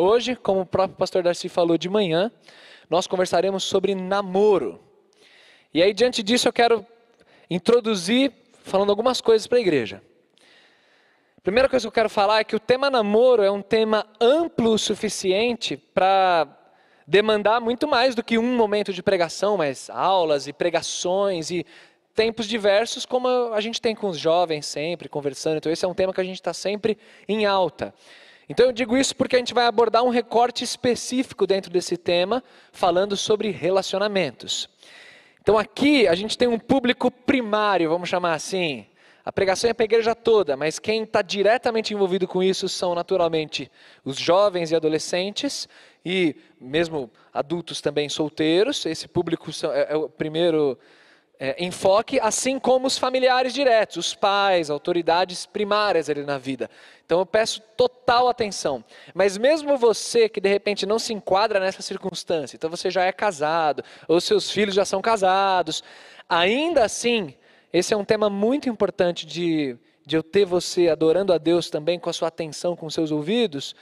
Hoje, como o próprio pastor Darcy falou de manhã, nós conversaremos sobre namoro. E aí, diante disso, eu quero introduzir falando algumas coisas para a igreja. Primeira coisa que eu quero falar é que o tema namoro é um tema amplo o suficiente para demandar muito mais do que um momento de pregação, mas aulas e pregações e tempos diversos, como a gente tem com os jovens sempre, conversando. Então, esse é um tema que a gente está sempre em alta. Então eu digo isso porque a gente vai abordar um recorte específico dentro desse tema, falando sobre relacionamentos. Então aqui a gente tem um público primário, vamos chamar assim. A pregação é para a igreja toda, mas quem está diretamente envolvido com isso são naturalmente os jovens e adolescentes, e mesmo adultos também solteiros. Esse público é, é o primeiro é, enfoque, assim como os familiares diretos, os pais, autoridades primárias ali na vida. Então eu peço total atenção. Mas mesmo você que de repente não se enquadra nessa circunstância, então você já é casado, ou seus filhos já são casados, ainda assim, esse é um tema muito importante de, de eu ter você adorando a Deus também com a sua atenção, com seus ouvidos,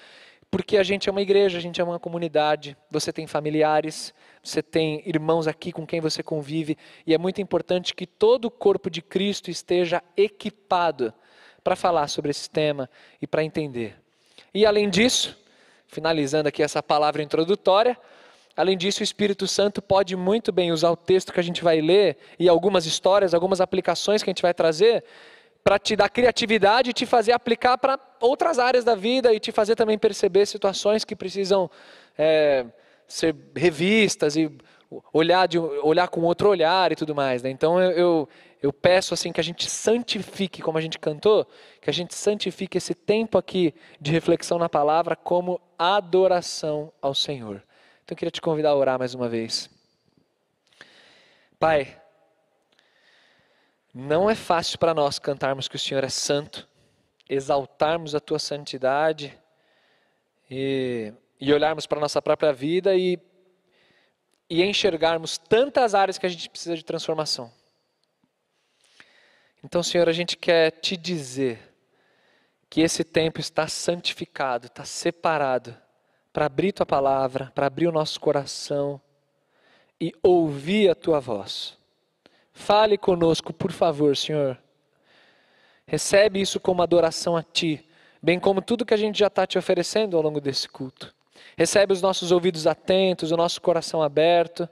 porque a gente é uma igreja, a gente é uma comunidade, você tem familiares, você tem irmãos aqui com quem você convive, e é muito importante que todo o corpo de Cristo esteja equipado para falar sobre esse tema e para entender. E além disso, finalizando aqui essa palavra introdutória, além disso, o Espírito Santo pode muito bem usar o texto que a gente vai ler e algumas histórias, algumas aplicações que a gente vai trazer para te dar criatividade e te fazer aplicar para outras áreas da vida e te fazer também perceber situações que precisam é, ser revistas e olhar, de, olhar com outro olhar e tudo mais. Né? Então eu, eu, eu peço assim que a gente santifique, como a gente cantou, que a gente santifique esse tempo aqui de reflexão na palavra como adoração ao Senhor. Então eu queria te convidar a orar mais uma vez. Pai, não é fácil para nós cantarmos que o Senhor é santo, exaltarmos a tua santidade e, e olharmos para a nossa própria vida e, e enxergarmos tantas áreas que a gente precisa de transformação. Então, Senhor, a gente quer te dizer que esse tempo está santificado, está separado para abrir tua palavra, para abrir o nosso coração e ouvir a tua voz. Fale conosco, por favor, Senhor. Recebe isso como adoração a Ti, bem como tudo que a gente já está te oferecendo ao longo desse culto. Recebe os nossos ouvidos atentos, o nosso coração aberto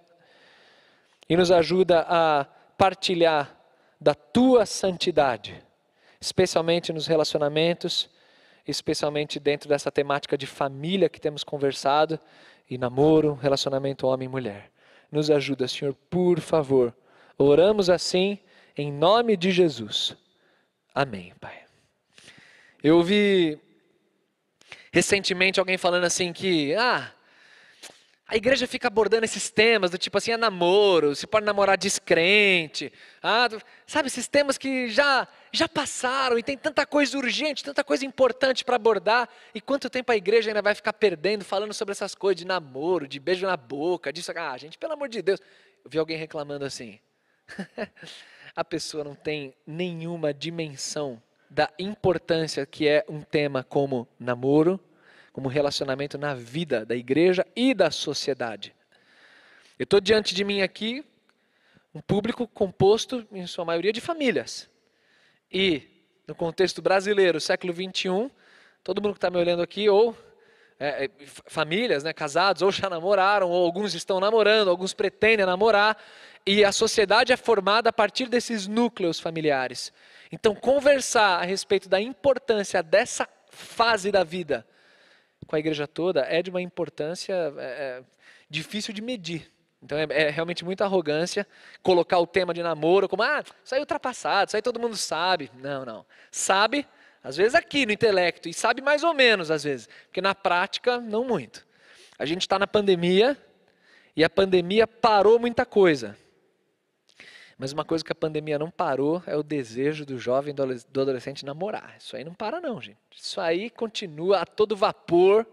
e nos ajuda a partilhar da Tua santidade, especialmente nos relacionamentos, especialmente dentro dessa temática de família que temos conversado e namoro, relacionamento homem e mulher. Nos ajuda, Senhor, por favor Oramos assim em nome de Jesus. Amém, Pai. Eu ouvi recentemente alguém falando assim que, ah, a igreja fica abordando esses temas do tipo assim, é namoro, se pode namorar descrente, ah, sabe, esses temas que já já passaram e tem tanta coisa urgente, tanta coisa importante para abordar, e quanto tempo a igreja ainda vai ficar perdendo falando sobre essas coisas de namoro, de beijo na boca, disso, ah, gente, pelo amor de Deus. Eu vi alguém reclamando assim. a pessoa não tem nenhuma dimensão da importância que é um tema como namoro, como relacionamento na vida da igreja e da sociedade. Eu estou diante de mim aqui um público composto, em sua maioria, de famílias. E, no contexto brasileiro, século 21, todo mundo que está me olhando aqui, ou é, é famílias, né, casados, ou já namoraram, ou alguns estão namorando, alguns pretendem namorar, e a sociedade é formada a partir desses núcleos familiares. Então, conversar a respeito da importância dessa fase da vida com a igreja toda é de uma importância é, é, difícil de medir. Então é, é, realmente muita arrogância colocar o tema de namoro como, ah, isso aí é ultrapassado, isso aí todo mundo sabe. Não, não. Sabe, às vezes aqui no intelecto, e sabe mais ou menos às vezes, porque na prática não muito. A gente está na pandemia e a pandemia parou muita coisa. Mas uma coisa que a pandemia não parou é o desejo do jovem, do adolescente namorar. Isso aí não para não, gente. Isso aí continua a todo vapor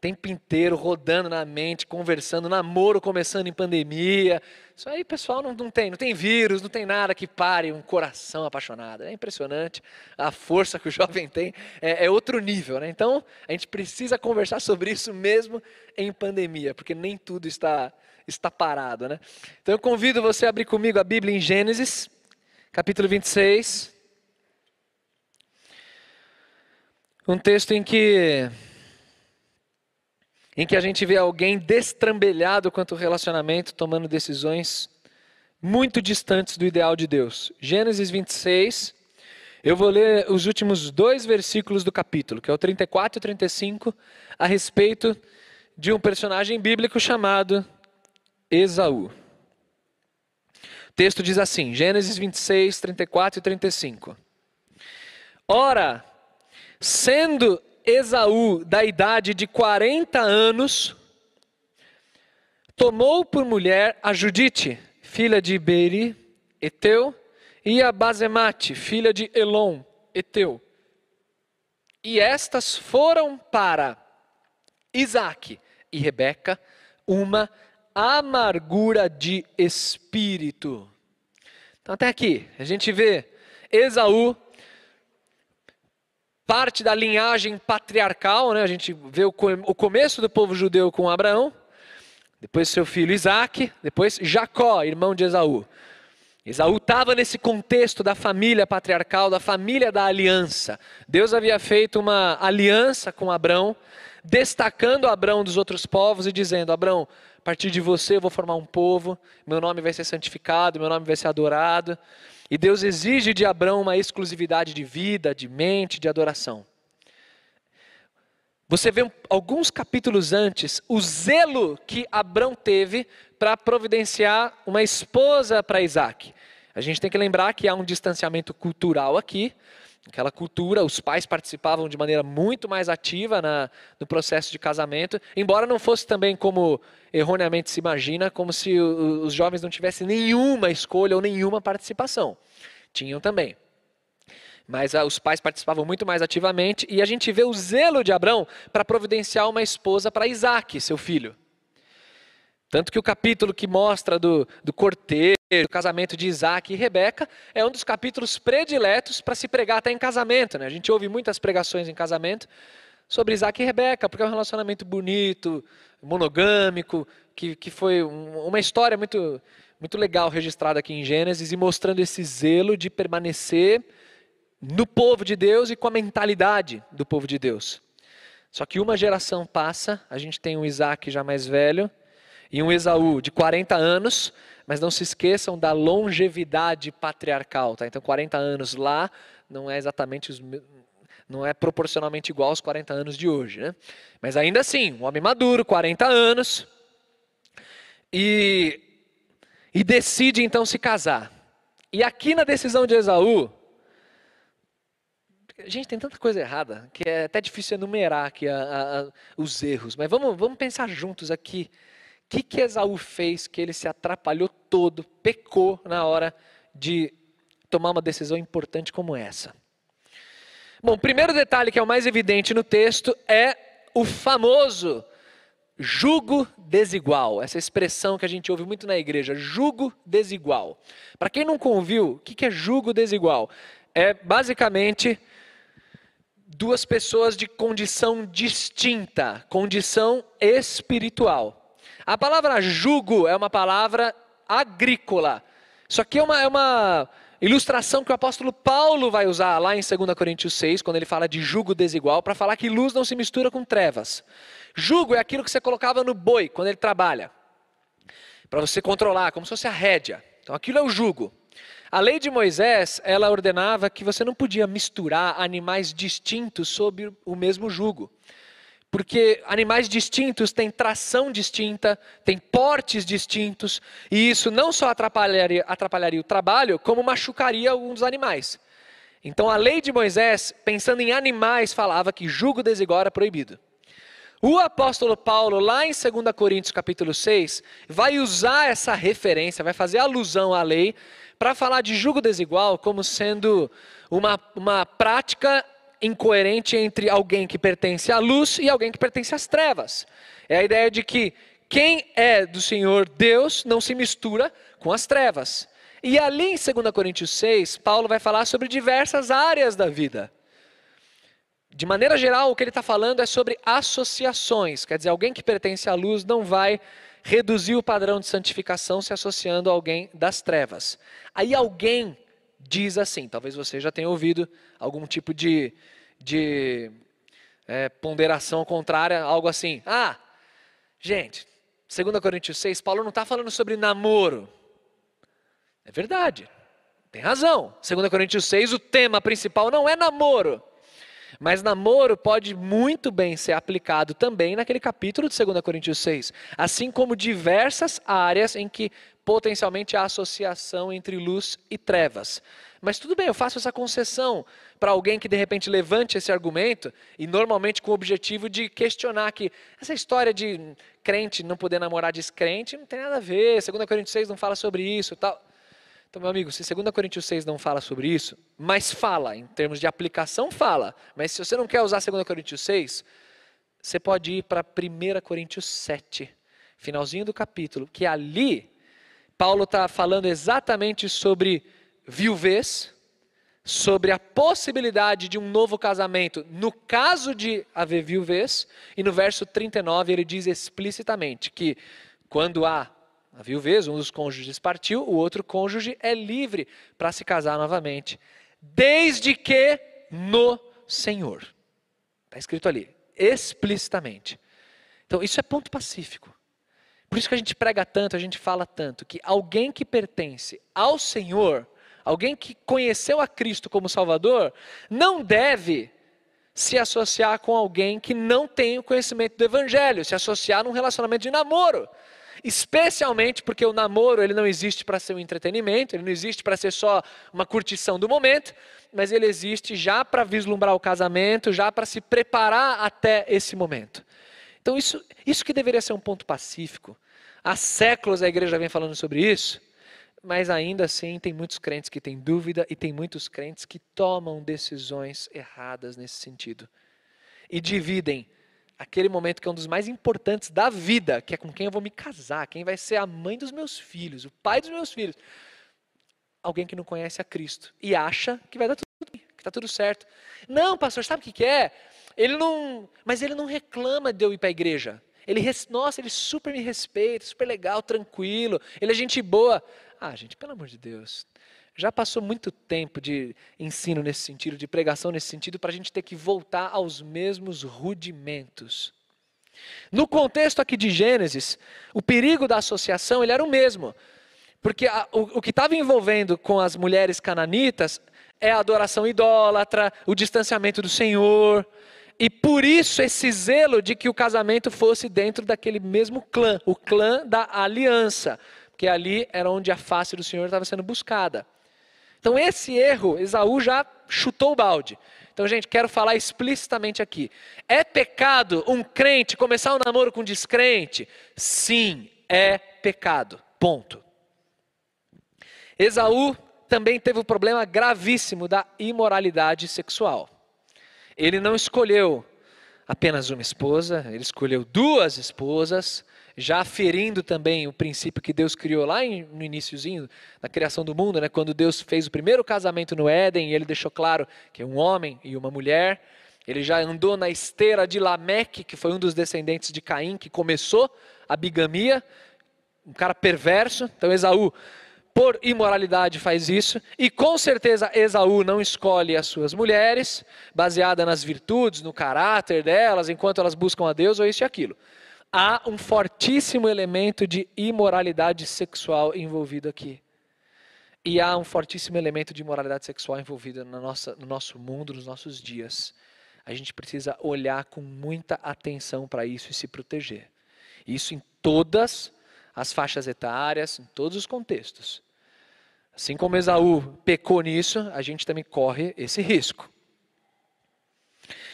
tempo inteiro rodando na mente, conversando, namoro começando em pandemia. Isso aí, pessoal, não, não tem, não tem vírus, não tem nada que pare um coração apaixonado. É impressionante a força que o jovem tem, é, é outro nível, né? Então, a gente precisa conversar sobre isso mesmo em pandemia, porque nem tudo está está parado, né? Então eu convido você a abrir comigo a Bíblia em Gênesis, capítulo 26. Um texto em que em que a gente vê alguém destrambelhado quanto ao relacionamento, tomando decisões muito distantes do ideal de Deus. Gênesis 26, eu vou ler os últimos dois versículos do capítulo, que é o 34 e o 35, a respeito de um personagem bíblico chamado Esaú. O texto diz assim, Gênesis 26, 34 e 35. Ora, sendo Esaú, da idade de 40 anos, tomou por mulher a Judite, filha de Beri, Eteu, e a Bazemate, filha de Elon, Eteu. E estas foram para Isaac e Rebeca uma amargura de espírito. Então, até aqui, a gente vê Esaú parte da linhagem patriarcal, né? a gente vê o, começo do povo judeu com Abraão, depois seu filho Isaac, depois Jacó, irmão de Esaú. Esaú estava nesse contexto da família patriarcal, da família da aliança. Deus havia feito uma aliança com Abraão, destacando Abraão dos outros povos e dizendo: Abraão, partir de você eu vou formar um povo, meu nome vai ser santificado, meu nome vai ser adorado. E Deus exige de Abraão uma exclusividade de vida, de mente, de adoração. Você vê alguns capítulos antes o zelo que Abraão teve para providenciar uma esposa para Isaac. A gente tem que lembrar que há um distanciamento cultural aqui. Aquela cultura, os pais participavam de maneira muito mais ativa na, no processo de casamento, embora não fosse também como erroneamente se imagina, como se o, os jovens não tivessem nenhuma escolha ou nenhuma participação. Tinham também. Mas ah, os pais participavam muito mais ativamente, e a gente vê o zelo de Abraão para providenciar uma esposa para Isaac, seu filho. Tanto que o capítulo que mostra do, do cortejo, do casamento de Isaac e Rebeca, é um dos capítulos prediletos para se pregar até em casamento. Né? A gente ouve muitas pregações em casamento sobre Isaac e Rebeca, porque é um relacionamento bonito, monogâmico, que, que foi um, uma história muito, muito legal registrada aqui em Gênesis e mostrando esse zelo de permanecer no povo de Deus e com a mentalidade do povo de Deus. Só que uma geração passa, a gente tem um Isaac já mais velho, e um Esaú de 40 anos, mas não se esqueçam da longevidade patriarcal, tá? Então 40 anos lá não é exatamente os não é proporcionalmente igual aos 40 anos de hoje, né? Mas ainda assim, um homem maduro, 40 anos, e, e decide então se casar. E aqui na decisão de Esaú, gente, tem tanta coisa errada que é até difícil enumerar aqui a, a, a, os erros, mas vamos, vamos pensar juntos aqui que, que Esaú fez que ele se atrapalhou todo, pecou na hora de tomar uma decisão importante como essa? Bom, o primeiro detalhe que é o mais evidente no texto é o famoso jugo desigual. Essa expressão que a gente ouve muito na igreja, jugo desigual. Para quem nunca ouviu, o que é jugo desigual? É basicamente duas pessoas de condição distinta, condição espiritual. A palavra jugo é uma palavra agrícola. Isso aqui é uma, é uma ilustração que o apóstolo Paulo vai usar lá em 2 Coríntios 6, quando ele fala de jugo desigual, para falar que luz não se mistura com trevas. Jugo é aquilo que você colocava no boi quando ele trabalha, para você controlar, como se fosse a rédea. Então aquilo é o jugo. A lei de Moisés, ela ordenava que você não podia misturar animais distintos sob o mesmo jugo porque animais distintos têm tração distinta, têm portes distintos, e isso não só atrapalharia, atrapalharia o trabalho, como machucaria alguns animais. Então a lei de Moisés, pensando em animais, falava que jugo desigual era proibido. O apóstolo Paulo, lá em 2 Coríntios capítulo 6, vai usar essa referência, vai fazer alusão à lei, para falar de jugo desigual como sendo uma, uma prática incoerente entre alguém que pertence à luz e alguém que pertence às trevas. É a ideia de que quem é do Senhor Deus não se mistura com as trevas. E ali em 2 Coríntios 6, Paulo vai falar sobre diversas áreas da vida. De maneira geral, o que ele está falando é sobre associações. Quer dizer, alguém que pertence à luz não vai reduzir o padrão de santificação se associando a alguém das trevas. Aí alguém diz assim, talvez você já tenha ouvido algum tipo de, de é, ponderação contrária, algo assim. Ah, gente, 2 Coríntios 6, Paulo não está falando sobre namoro. É verdade, tem razão. 2 Coríntios 6, o tema principal não é namoro. Mas namoro pode muito bem ser aplicado também naquele capítulo de 2 Coríntios 6, assim como diversas áreas em que potencialmente há associação entre luz e trevas. Mas tudo bem, eu faço essa concessão para alguém que de repente levante esse argumento e normalmente com o objetivo de questionar que essa história de crente não poder namorar descrente não tem nada a ver, 2 Coríntios 6 não fala sobre isso, tal. Então, meu amigo, se 2 Coríntios 6 não fala sobre isso, mas fala, em termos de aplicação, fala. Mas se você não quer usar 2 Coríntios 6, você pode ir para 1 Coríntios 7, finalzinho do capítulo, que ali Paulo está falando exatamente sobre viuvez, sobre a possibilidade de um novo casamento no caso de haver viuvez, e no verso 39 ele diz explicitamente que quando há a viuvez, um dos cônjuges partiu, o outro cônjuge é livre para se casar novamente, desde que no Senhor. Está escrito ali, explicitamente. Então, isso é ponto pacífico. Por isso que a gente prega tanto, a gente fala tanto, que alguém que pertence ao Senhor, alguém que conheceu a Cristo como Salvador, não deve se associar com alguém que não tem o conhecimento do Evangelho, se associar num relacionamento de namoro. Especialmente porque o namoro ele não existe para ser um entretenimento, ele não existe para ser só uma curtição do momento, mas ele existe já para vislumbrar o casamento, já para se preparar até esse momento. Então isso, isso que deveria ser um ponto pacífico. Há séculos a igreja vem falando sobre isso, mas ainda assim tem muitos crentes que têm dúvida e tem muitos crentes que tomam decisões erradas nesse sentido. E dividem aquele momento que é um dos mais importantes da vida, que é com quem eu vou me casar, quem vai ser a mãe dos meus filhos, o pai dos meus filhos. Alguém que não conhece a Cristo e acha que vai dar tudo bem, que está tudo certo. Não, pastor, sabe o que, é? Ele não, mas ele não reclama de eu ir para a igreja. Ele, nossa, ele super me respeita, super legal, tranquilo, ele é gente boa. Ah, gente, pelo amor de Deus, já passou muito tempo de ensino nesse sentido, de pregação nesse sentido, para a gente ter que voltar aos mesmos rudimentos. No contexto aqui de Gênesis, o perigo da associação ele era o mesmo. Porque a, o, o que estava envolvendo com as mulheres cananitas é a adoração idólatra, o distanciamento do Senhor. E por isso esse zelo de que o casamento fosse dentro daquele mesmo clã, o clã da aliança. Porque ali era onde a face do Senhor estava sendo buscada. Então, esse erro, Esaú já chutou o balde. Então, gente, quero falar explicitamente aqui. É pecado um crente começar um namoro com um descrente? Sim, é pecado. Ponto. Esaú também teve o um problema gravíssimo da imoralidade sexual. Ele não escolheu apenas uma esposa, ele escolheu duas esposas, já ferindo também o princípio que Deus criou lá no iníciozinho da criação do mundo, né, quando Deus fez o primeiro casamento no Éden, ele deixou claro que é um homem e uma mulher. Ele já andou na esteira de Lameque, que foi um dos descendentes de Caim, que começou a bigamia, um cara perverso. Então Esaú, por imoralidade, faz isso. E com certeza Esaú não escolhe as suas mulheres, baseada nas virtudes, no caráter delas, enquanto elas buscam a Deus, ou isso e aquilo há um fortíssimo elemento de imoralidade sexual envolvido aqui. E há um fortíssimo elemento de imoralidade sexual envolvido no nosso, no nosso mundo, nos nossos dias. A gente precisa olhar com muita atenção para isso e se proteger. Isso em todas as faixas etárias, em todos os contextos. Assim como Esaú pecou nisso, a gente também corre esse risco.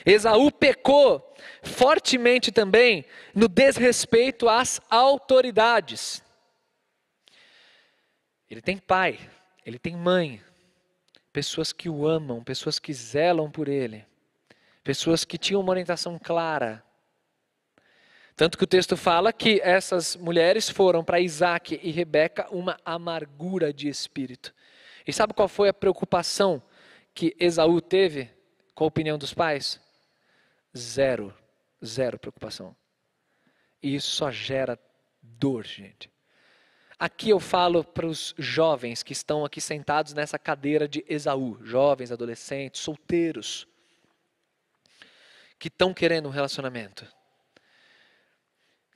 Esaú pecou fortemente também no desrespeito às autoridades. Ele tem pai, ele tem mãe, pessoas que o amam, pessoas que zelam por ele, pessoas que tinham uma orientação clara. Tanto que o texto fala que essas mulheres foram para Isaac e Rebeca uma amargura de espírito. E sabe qual foi a preocupação que Esaú teve com a opinião dos pais? Zero, zero preocupação. E isso só gera dor, gente. Aqui eu falo para os jovens que estão aqui sentados nessa cadeira de Esaú, jovens, adolescentes, solteiros, que estão querendo um relacionamento.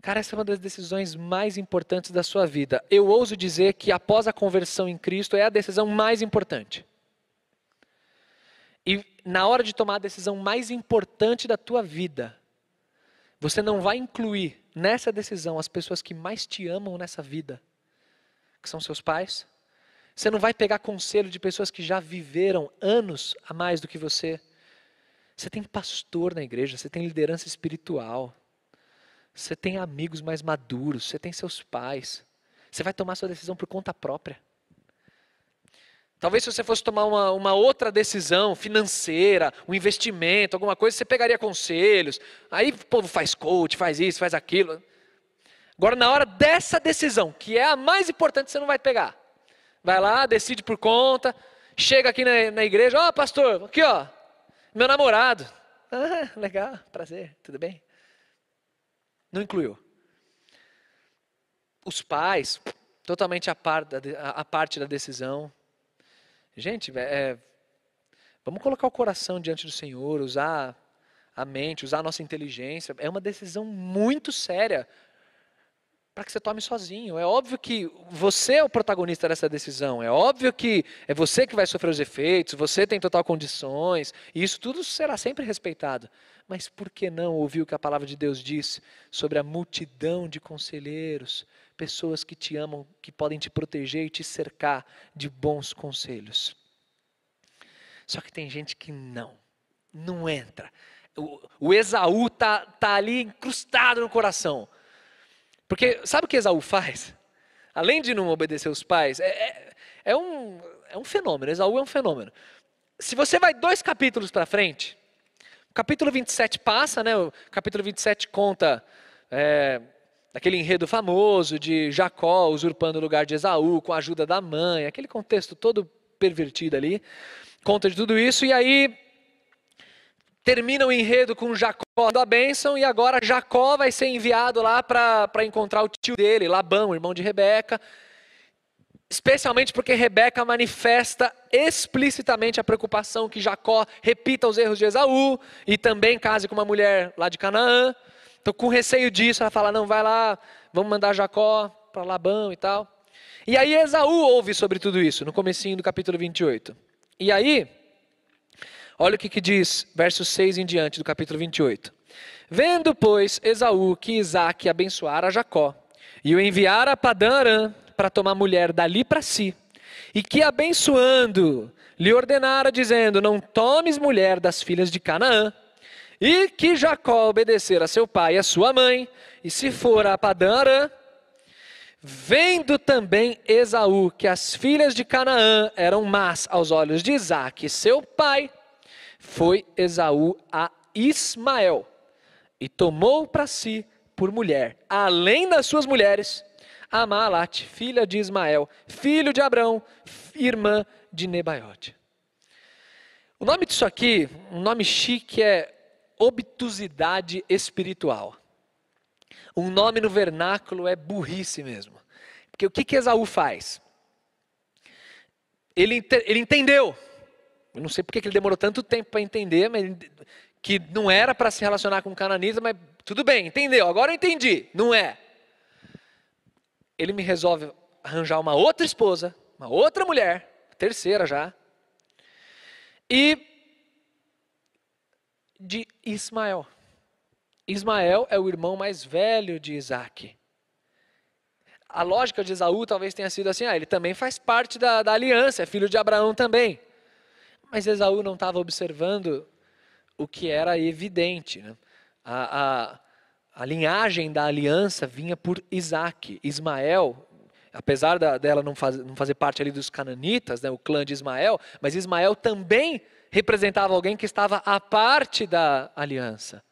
Cara, essa é uma das decisões mais importantes da sua vida. Eu ouso dizer que após a conversão em Cristo é a decisão mais importante. E na hora de tomar a decisão mais importante da tua vida, você não vai incluir nessa decisão as pessoas que mais te amam nessa vida, que são seus pais. Você não vai pegar conselho de pessoas que já viveram anos a mais do que você. Você tem pastor na igreja, você tem liderança espiritual, você tem amigos mais maduros, você tem seus pais. Você vai tomar sua decisão por conta própria. Talvez se você fosse tomar uma, uma outra decisão financeira, um investimento, alguma coisa, você pegaria conselhos. Aí o povo faz coach, faz isso, faz aquilo. Agora, na hora dessa decisão, que é a mais importante, você não vai pegar. Vai lá, decide por conta, chega aqui na, na igreja, ó oh, pastor, aqui ó, meu namorado. Ah, legal, prazer, tudo bem? Não incluiu. Os pais, totalmente a, par da, a parte da decisão. Gente, é, vamos colocar o coração diante do Senhor, usar a mente, usar a nossa inteligência. É uma decisão muito séria para que você tome sozinho. É óbvio que você é o protagonista dessa decisão. É óbvio que é você que vai sofrer os efeitos, você tem total condições, e isso tudo será sempre respeitado. Mas por que não ouvir o que a palavra de Deus diz sobre a multidão de conselheiros, pessoas que te amam, que podem te proteger e te cercar de bons conselhos. Só que tem gente que não, não entra. O, o Esaú tá, tá ali incrustado no coração. Porque sabe o que Esaú faz? Além de não obedecer os pais, é, é, é um, é um fenômeno. Esaú é um fenômeno. Se você vai dois capítulos para frente, o capítulo 27 passa, né? O capítulo 27 conta é, Aquele enredo famoso de Jacó usurpando o lugar de Esaú com a ajuda da mãe, aquele contexto todo pervertido ali. Conta de tudo isso e aí termina o enredo com Jacó dando a bênção e agora Jacó vai ser enviado lá para encontrar o tio dele, Labão, irmão de Rebeca. Especialmente porque Rebeca manifesta explicitamente a preocupação que Jacó repita os erros de Esaú e também case com uma mulher lá de Canaã. Então, com receio disso, ela fala: não, vai lá, vamos mandar Jacó para Labão e tal. E aí Esaú ouve sobre tudo isso, no comecinho do capítulo 28. E aí, olha o que, que diz, versos 6 em diante do capítulo 28. Vendo, pois, Esaú que Isaac abençoara Jacó, e o enviara a Padã Arã para tomar mulher dali para si, e que abençoando lhe ordenara, dizendo: Não tomes mulher das filhas de Canaã, e que Jacó obedecer a seu pai e a sua mãe, e se for a Padã vendo também Esaú que as filhas de Canaã eram más aos olhos de Isaac, seu pai, foi Esaú a Ismael e tomou para si por mulher, além das suas mulheres, a Maalate, filha de Ismael, filho de Abrão, irmã de Nebaiote. O nome disso aqui, um nome chique é obtusidade espiritual. Um nome no vernáculo é burrice mesmo. Porque o que, que Esaú faz? Ele, ele entendeu. Eu não sei porque ele demorou tanto tempo para entender, mas que não era para se relacionar com o mas tudo bem, entendeu. Agora eu entendi. Não é. Ele me resolve arranjar uma outra esposa, uma outra mulher, terceira já. E de Ismael. Ismael é o irmão mais velho de Isaac. a lógica de Esaú talvez tenha sido assim: ah, ele também faz parte da, da aliança, é filho de Abraão também. Mas Esaú não estava observando o que era evidente. Né? A, a, a, linhagem da aliança vinha por Isaac. Ismael, apesar da, dela não, faz, não, fazer parte ali dos cananitas, né, o clã de Ismael, mas Ismael também representava alguém que estava à parte da aliança.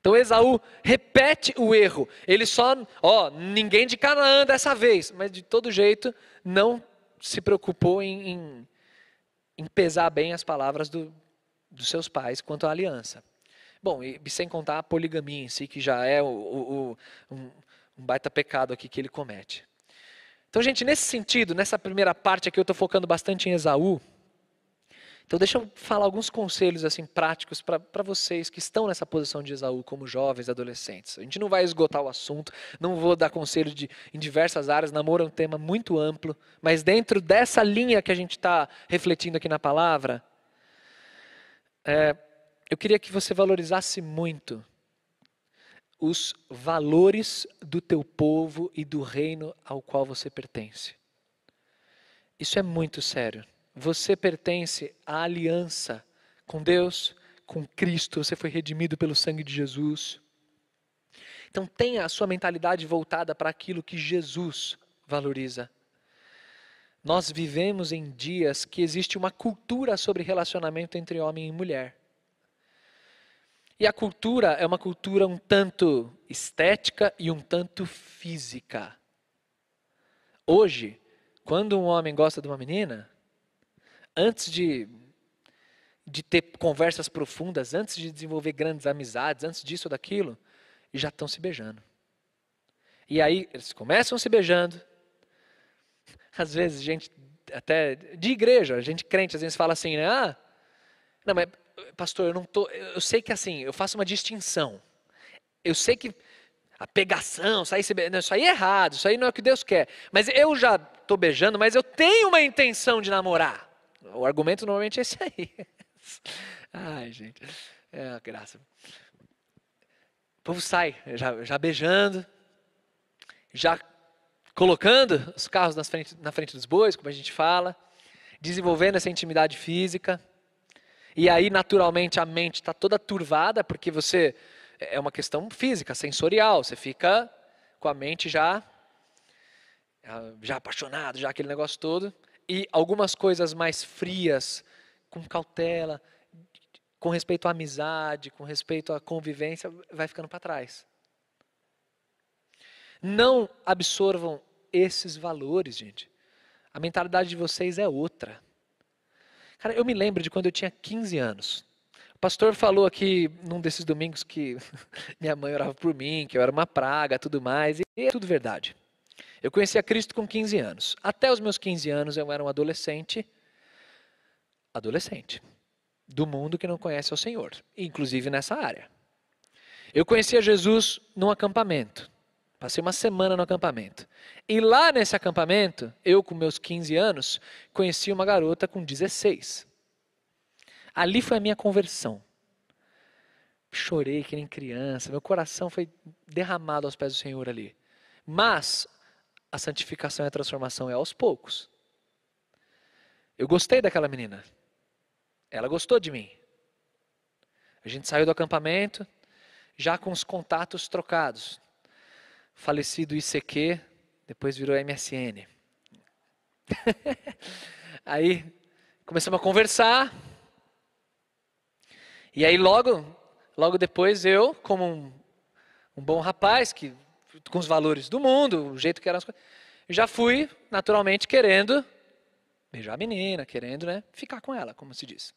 Então Esaú repete o erro. Ele só, ó, ninguém de Canaã dessa vez, mas de todo jeito não se preocupou em, em, em pesar bem as palavras do, dos seus pais quanto à aliança. Bom, e sem contar a poligamia em si, que já é o, o, o, um, um baita pecado aqui que ele comete. Então, gente, nesse sentido, nessa primeira parte aqui, eu estou focando bastante em Esaú. Então, deixa eu falar alguns conselhos assim práticos para vocês que estão nessa posição de Esaú, como jovens, adolescentes. A gente não vai esgotar o assunto, não vou dar conselho de, em diversas áreas, namoro é um tema muito amplo, mas dentro dessa linha que a gente está refletindo aqui na palavra, é, eu queria que você valorizasse muito os valores do teu povo e do reino ao qual você pertence. Isso é muito sério. Você pertence à aliança com Deus, com Cristo, você foi redimido pelo sangue de Jesus. Então tenha a sua mentalidade voltada para aquilo que Jesus valoriza. Nós vivemos em dias que existe uma cultura sobre relacionamento entre homem e mulher. E a cultura é uma cultura um tanto estética e um tanto física. Hoje, quando um homem gosta de uma menina, antes de, de ter conversas profundas, antes de desenvolver grandes amizades, antes disso ou daquilo, já estão se beijando. E aí eles começam se beijando. Às vezes, gente, até de igreja, gente crente, às vezes fala assim, né? Ah, não, mas pastor, eu não tô, eu sei que assim, eu faço uma distinção. Eu sei que a pegação, sair se não, isso aí é errado, isso aí não é o que Deus quer. Mas eu já estou beijando, mas eu tenho uma intenção de namorar. O argumento normalmente é esse aí. Ai, gente, é a graça. O povo sai, já, já beijando, já colocando os carros frente, na frente dos bois, como a gente fala, desenvolvendo essa intimidade física. E aí, naturalmente, a mente está toda turvada, porque você. É uma questão física, sensorial. Você fica com a mente já. Já apaixonado, já aquele negócio todo. E algumas coisas mais frias, com cautela, com respeito à amizade, com respeito à convivência, vai ficando para trás. Não absorvam esses valores, gente. A mentalidade de vocês é outra. Cara, eu me lembro de quando eu tinha 15 anos. O pastor falou aqui num desses domingos que minha mãe orava por mim, que eu era uma praga, tudo mais, e é tudo verdade. Eu conheci a Cristo com 15 anos. Até os meus 15 anos eu era um adolescente, adolescente, do mundo que não conhece o Senhor, inclusive nessa área. Eu conheci a Jesus num acampamento. Passei uma semana no acampamento. E lá nesse acampamento, eu com meus 15 anos, conheci uma garota com 16. Ali foi a minha conversão. Chorei que nem criança, meu coração foi derramado aos pés do Senhor ali. Mas a santificação e a transformação é aos poucos. Eu gostei daquela menina. Ela gostou de mim. A gente saiu do acampamento já com os contatos trocados falecido ICQ, depois virou MSN. aí começamos a conversar. E aí logo, logo depois eu, como um, um bom rapaz que com os valores do mundo, o jeito que eram as coisas, já fui naturalmente querendo beijar a menina, querendo, né, ficar com ela, como se diz.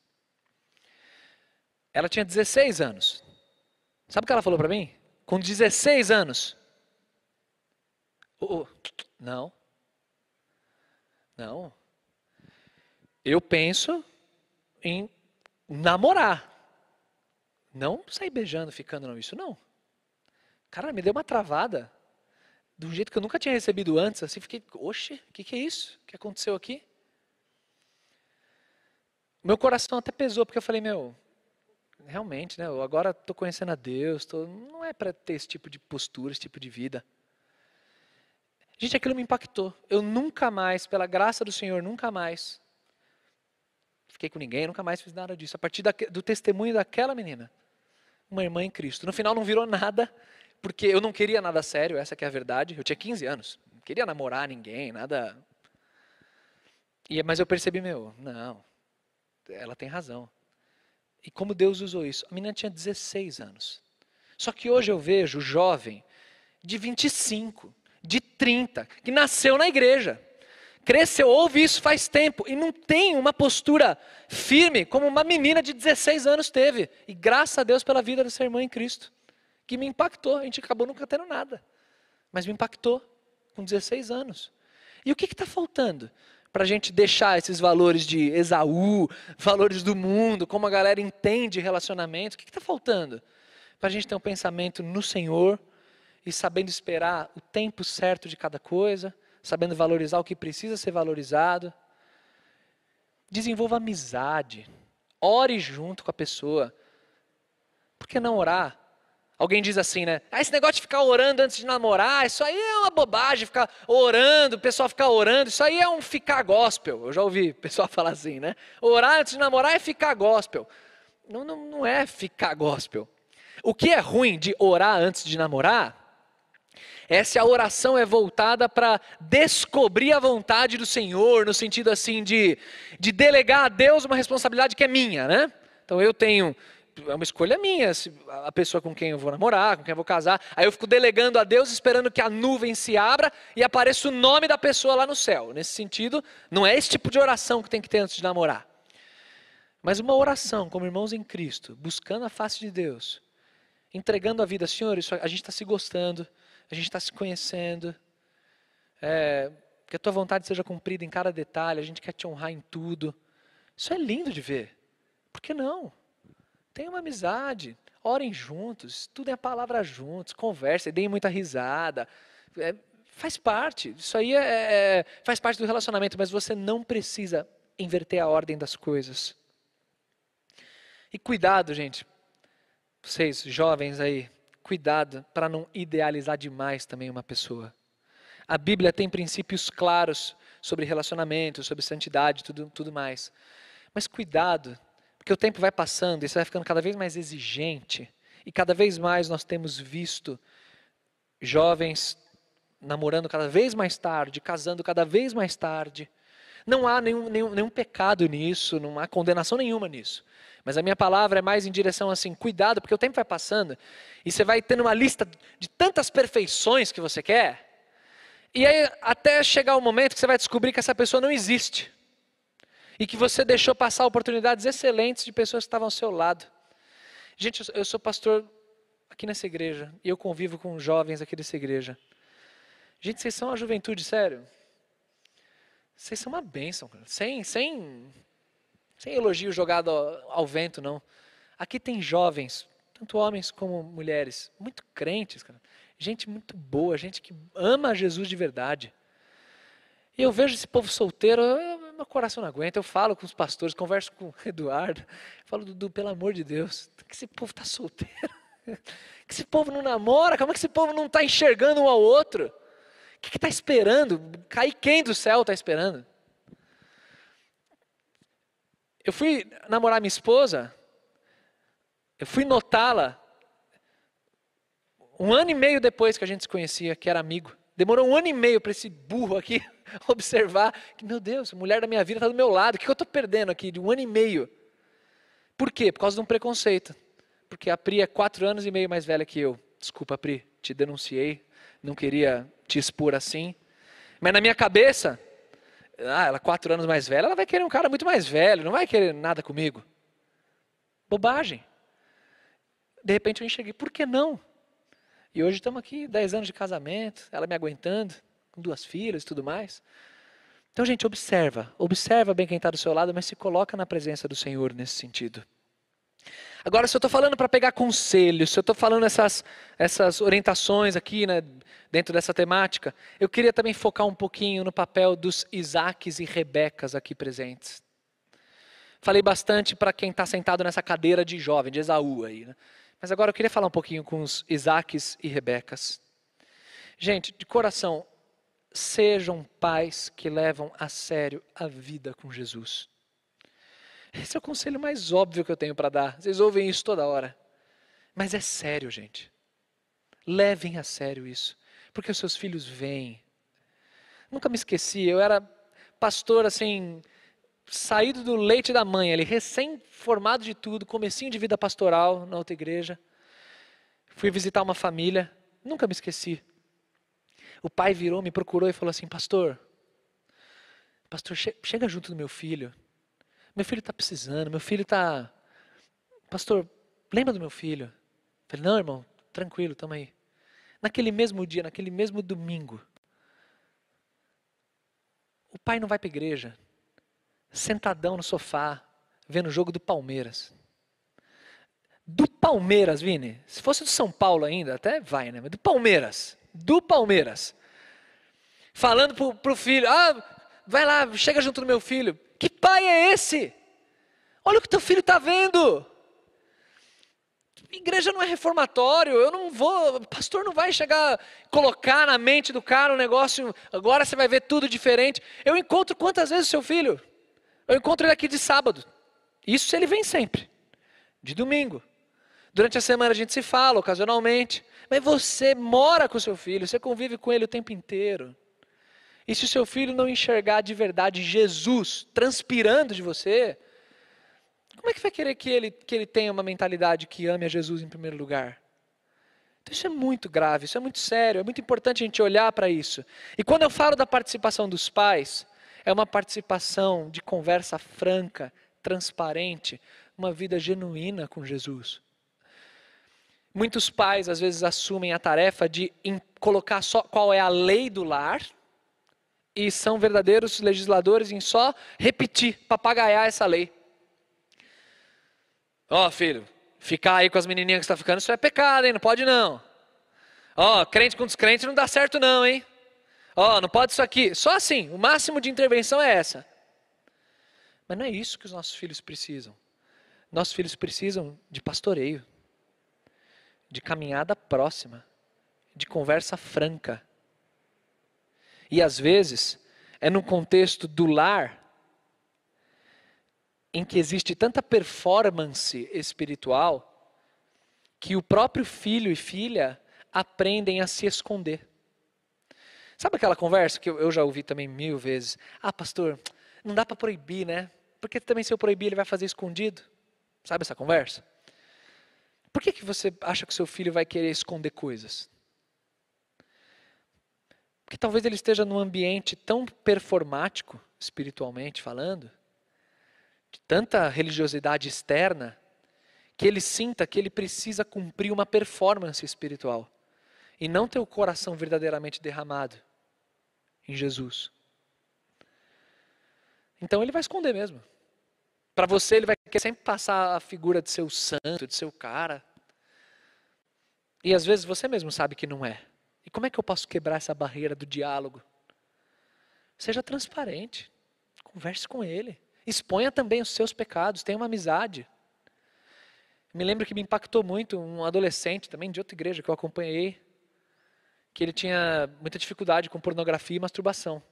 Ela tinha 16 anos. Sabe o que ela falou para mim? Com 16 anos, Oh, não. Não. Eu penso em namorar. Não sair beijando, ficando, não. Isso não. Cara, me deu uma travada. De um jeito que eu nunca tinha recebido antes. Assim, fiquei, oxe, o que, que é isso? O que aconteceu aqui? Meu coração até pesou, porque eu falei, meu, realmente, né? Eu agora estou conhecendo a Deus, tô, não é para ter esse tipo de postura, esse tipo de vida. Gente, aquilo me impactou. Eu nunca mais, pela graça do Senhor, nunca mais fiquei com ninguém, nunca mais fiz nada disso. A partir da, do testemunho daquela menina, uma irmã em Cristo. No final não virou nada, porque eu não queria nada sério, essa é a verdade. Eu tinha 15 anos, não queria namorar ninguém, nada. E, mas eu percebi, meu, não, ela tem razão. E como Deus usou isso? A menina tinha 16 anos. Só que hoje eu vejo jovem de 25, de 30, que nasceu na igreja. Cresceu, ouve isso faz tempo e não tem uma postura firme como uma menina de 16 anos teve. E graças a Deus pela vida dessa irmã em Cristo, que me impactou. A gente acabou nunca tendo nada, mas me impactou com 16 anos. E o que está faltando? Para a gente deixar esses valores de Esaú, valores do mundo, como a galera entende relacionamento, o que está faltando? Para a gente ter um pensamento no Senhor e sabendo esperar o tempo certo de cada coisa, sabendo valorizar o que precisa ser valorizado. Desenvolva amizade. Ore junto com a pessoa. Por que não orar? Alguém diz assim, né? Ah, esse negócio de ficar orando antes de namorar, isso aí é uma bobagem, ficar orando, o pessoal ficar orando, isso aí é um ficar gospel. Eu já ouvi o pessoal falar assim, né? Orar antes de namorar é ficar gospel. Não, não, não é ficar gospel. O que é ruim de orar antes de namorar essa oração é voltada para descobrir a vontade do Senhor, no sentido assim de, de delegar a Deus uma responsabilidade que é minha, né? Então eu tenho, é uma escolha minha, a pessoa com quem eu vou namorar, com quem eu vou casar. Aí eu fico delegando a Deus, esperando que a nuvem se abra e apareça o nome da pessoa lá no céu. Nesse sentido, não é esse tipo de oração que tem que ter antes de namorar. Mas uma oração como irmãos em Cristo, buscando a face de Deus, entregando a vida, Senhor, isso, a gente está se gostando, a gente está se conhecendo, é, que a tua vontade seja cumprida em cada detalhe, a gente quer te honrar em tudo. Isso é lindo de ver. Por que não? Tenha uma amizade, orem juntos, estudem a palavra juntos, conversem, deem muita risada. É, faz parte, isso aí é, é, faz parte do relacionamento, mas você não precisa inverter a ordem das coisas. E cuidado, gente, vocês jovens aí, cuidado para não idealizar demais também uma pessoa. A Bíblia tem princípios claros sobre relacionamento, sobre santidade, tudo, tudo mais. Mas cuidado, porque o tempo vai passando e você vai ficando cada vez mais exigente. E cada vez mais nós temos visto jovens namorando cada vez mais tarde, casando cada vez mais tarde. Não há nenhum, nenhum, nenhum pecado nisso, não há condenação nenhuma nisso. Mas a minha palavra é mais em direção assim, cuidado, porque o tempo vai passando e você vai tendo uma lista de tantas perfeições que você quer. E aí até chegar o momento que você vai descobrir que essa pessoa não existe. E que você deixou passar oportunidades excelentes de pessoas que estavam ao seu lado. Gente, eu sou pastor aqui nessa igreja e eu convivo com jovens aqui dessa igreja. Gente, vocês são a juventude, sério. Vocês são uma bênção, sem, sem sem elogio jogado ao, ao vento, não. Aqui tem jovens, tanto homens como mulheres, muito crentes, cara. gente muito boa, gente que ama Jesus de verdade. E eu vejo esse povo solteiro, meu coração não aguenta. Eu falo com os pastores, converso com o Eduardo, falo, Dudu, pelo amor de Deus, que esse povo está solteiro? Que esse povo não namora? Como é que esse povo não está enxergando um ao outro? O que está esperando? Cair quem do céu está esperando? Eu fui namorar minha esposa, eu fui notá-la um ano e meio depois que a gente se conhecia, que era amigo. Demorou um ano e meio para esse burro aqui observar que, meu Deus, a mulher da minha vida está do meu lado, o que eu estou perdendo aqui de um ano e meio? Por quê? Por causa de um preconceito. Porque a Pri é quatro anos e meio mais velha que eu. Desculpa, Pri, te denunciei, não queria te expor assim. Mas na minha cabeça, ah, ela é quatro anos mais velha, ela vai querer um cara muito mais velho, não vai querer nada comigo. Bobagem. De repente eu enxerguei, por que não? E hoje estamos aqui, dez anos de casamento, ela me aguentando, com duas filhas e tudo mais. Então, gente, observa, observa bem quem está do seu lado, mas se coloca na presença do Senhor nesse sentido. Agora, se eu estou falando para pegar conselhos, se eu estou falando essas, essas orientações aqui, né, dentro dessa temática, eu queria também focar um pouquinho no papel dos Isaques e Rebecas aqui presentes. Falei bastante para quem está sentado nessa cadeira de jovem, de Esaú aí, né? Mas agora eu queria falar um pouquinho com os Isaques e Rebecas. Gente, de coração, sejam pais que levam a sério a vida com Jesus. Esse é o conselho mais óbvio que eu tenho para dar. Vocês ouvem isso toda hora. Mas é sério, gente. Levem a sério isso. Porque os seus filhos vêm. Nunca me esqueci, eu era pastor assim, saído do leite da mãe, ele recém-formado de tudo, comecinho de vida pastoral na outra igreja. Fui visitar uma família, nunca me esqueci. O pai virou, me procurou e falou assim: Pastor, pastor, che chega junto do meu filho. Meu filho está precisando, meu filho está. Pastor, lembra do meu filho? Eu falei: Não, irmão, tranquilo, tamo aí. Naquele mesmo dia, naquele mesmo domingo, o pai não vai para a igreja, sentadão no sofá, vendo o jogo do Palmeiras. Do Palmeiras, Vini. Se fosse do São Paulo ainda, até vai, né? Mas do Palmeiras. Do Palmeiras. Falando pro, pro filho: Ah, vai lá, chega junto do meu filho. Que pai é esse? Olha o que teu filho está vendo. Igreja não é reformatório, eu não vou, o pastor não vai chegar, colocar na mente do cara um negócio, agora você vai ver tudo diferente. Eu encontro quantas vezes o seu filho? Eu encontro ele aqui de sábado. Isso ele vem sempre. De domingo. Durante a semana a gente se fala ocasionalmente. Mas você mora com seu filho, você convive com ele o tempo inteiro. E se o seu filho não enxergar de verdade Jesus transpirando de você, como é que vai querer que ele, que ele tenha uma mentalidade que ame a Jesus em primeiro lugar? Então isso é muito grave, isso é muito sério, é muito importante a gente olhar para isso. E quando eu falo da participação dos pais, é uma participação de conversa franca, transparente, uma vida genuína com Jesus. Muitos pais às vezes assumem a tarefa de colocar só qual é a lei do lar e são verdadeiros legisladores em só repetir, papagaiar essa lei. Ó, oh, filho, ficar aí com as menininhas que está ficando, isso é pecado, hein? Não pode não. Ó, oh, crente com descrente não dá certo não, hein? Ó, oh, não pode isso aqui. Só assim, o máximo de intervenção é essa. Mas não é isso que os nossos filhos precisam. Nossos filhos precisam de pastoreio, de caminhada próxima, de conversa franca. E às vezes é no contexto do lar em que existe tanta performance espiritual que o próprio filho e filha aprendem a se esconder. Sabe aquela conversa que eu já ouvi também mil vezes? Ah, pastor, não dá para proibir, né? Porque também se eu proibir ele vai fazer escondido. Sabe essa conversa? Por que, que você acha que seu filho vai querer esconder coisas? Porque talvez ele esteja num ambiente tão performático, espiritualmente falando, de tanta religiosidade externa, que ele sinta que ele precisa cumprir uma performance espiritual e não ter o coração verdadeiramente derramado em Jesus. Então ele vai esconder mesmo. Para você, ele vai querer sempre passar a figura de seu santo, de seu cara. E às vezes você mesmo sabe que não é. E como é que eu posso quebrar essa barreira do diálogo? Seja transparente. Converse com ele. Exponha também os seus pecados. Tenha uma amizade. Me lembro que me impactou muito um adolescente também de outra igreja que eu acompanhei que ele tinha muita dificuldade com pornografia e masturbação.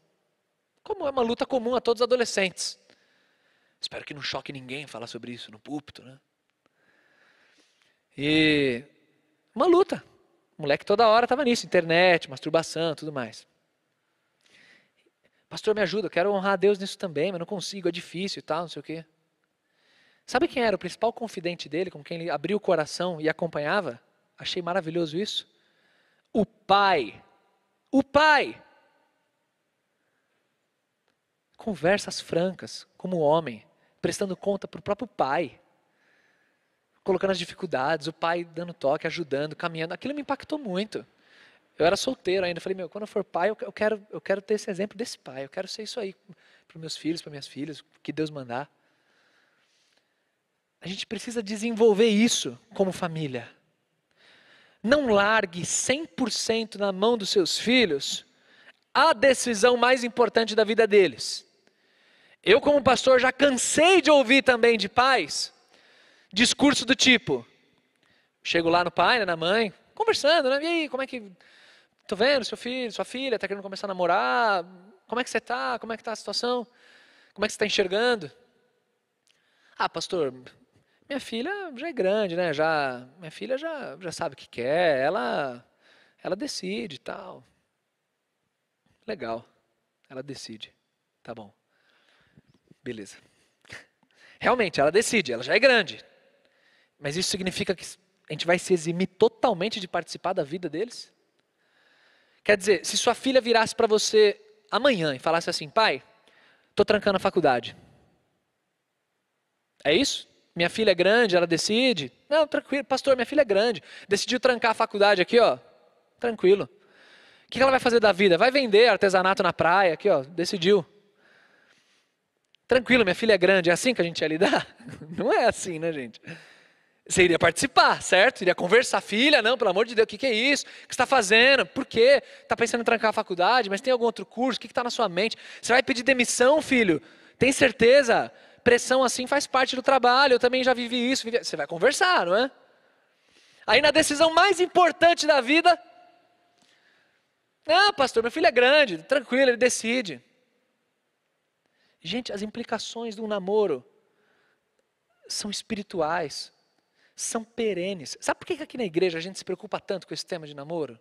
Como é uma luta comum a todos os adolescentes. Espero que não choque ninguém falar sobre isso no púlpito, né? E uma luta. O moleque toda hora estava nisso, internet, masturbação, tudo mais. Pastor, me ajuda, eu quero honrar a Deus nisso também, mas não consigo, é difícil e tal, não sei o quê. Sabe quem era o principal confidente dele, com quem ele abriu o coração e acompanhava? Achei maravilhoso isso o pai. O pai. Conversas francas, como homem, prestando conta para o próprio pai. Colocando as dificuldades, o pai dando toque, ajudando, caminhando. Aquilo me impactou muito. Eu era solteiro ainda. Falei, meu, quando eu for pai, eu quero, eu quero ter esse exemplo desse pai. Eu quero ser isso aí para meus filhos, para minhas filhas, que Deus mandar. A gente precisa desenvolver isso como família. Não largue 100% na mão dos seus filhos a decisão mais importante da vida deles. Eu, como pastor, já cansei de ouvir também de pais discurso do tipo: chego lá no pai, né, na mãe, conversando, né? E aí, como é que Tô vendo seu filho, sua filha está querendo começar a namorar. Como é que você está? Como é que está a situação? Como é que você está enxergando? Ah, pastor, minha filha já é grande, né? Já, minha filha já, já sabe o que quer, ela, ela decide e tal. Legal, ela decide. Tá bom. Beleza. Realmente, ela decide, ela já é grande. Mas isso significa que a gente vai se eximir totalmente de participar da vida deles? Quer dizer, se sua filha virasse para você amanhã e falasse assim, pai, estou trancando a faculdade. É isso? Minha filha é grande, ela decide. Não, tranquilo, pastor, minha filha é grande. Decidiu trancar a faculdade aqui, ó. Tranquilo. O que ela vai fazer da vida? Vai vender artesanato na praia, aqui, ó. Decidiu. Tranquilo, minha filha é grande. É assim que a gente ia lidar? Não é assim, né, gente? Você iria participar, certo? Iria conversar, filha, não, pelo amor de Deus, o que, que é isso? O que você está fazendo? Por quê? Está pensando em trancar a faculdade, mas tem algum outro curso? O que está na sua mente? Você vai pedir demissão, filho? Tem certeza? Pressão assim faz parte do trabalho, eu também já vivi isso. Vivi... Você vai conversar, não é? Aí na decisão mais importante da vida, não, pastor, meu filho é grande, tranquilo, ele decide. Gente, as implicações de um namoro são espirituais são perenes. Sabe por que aqui na igreja a gente se preocupa tanto com esse tema de namoro?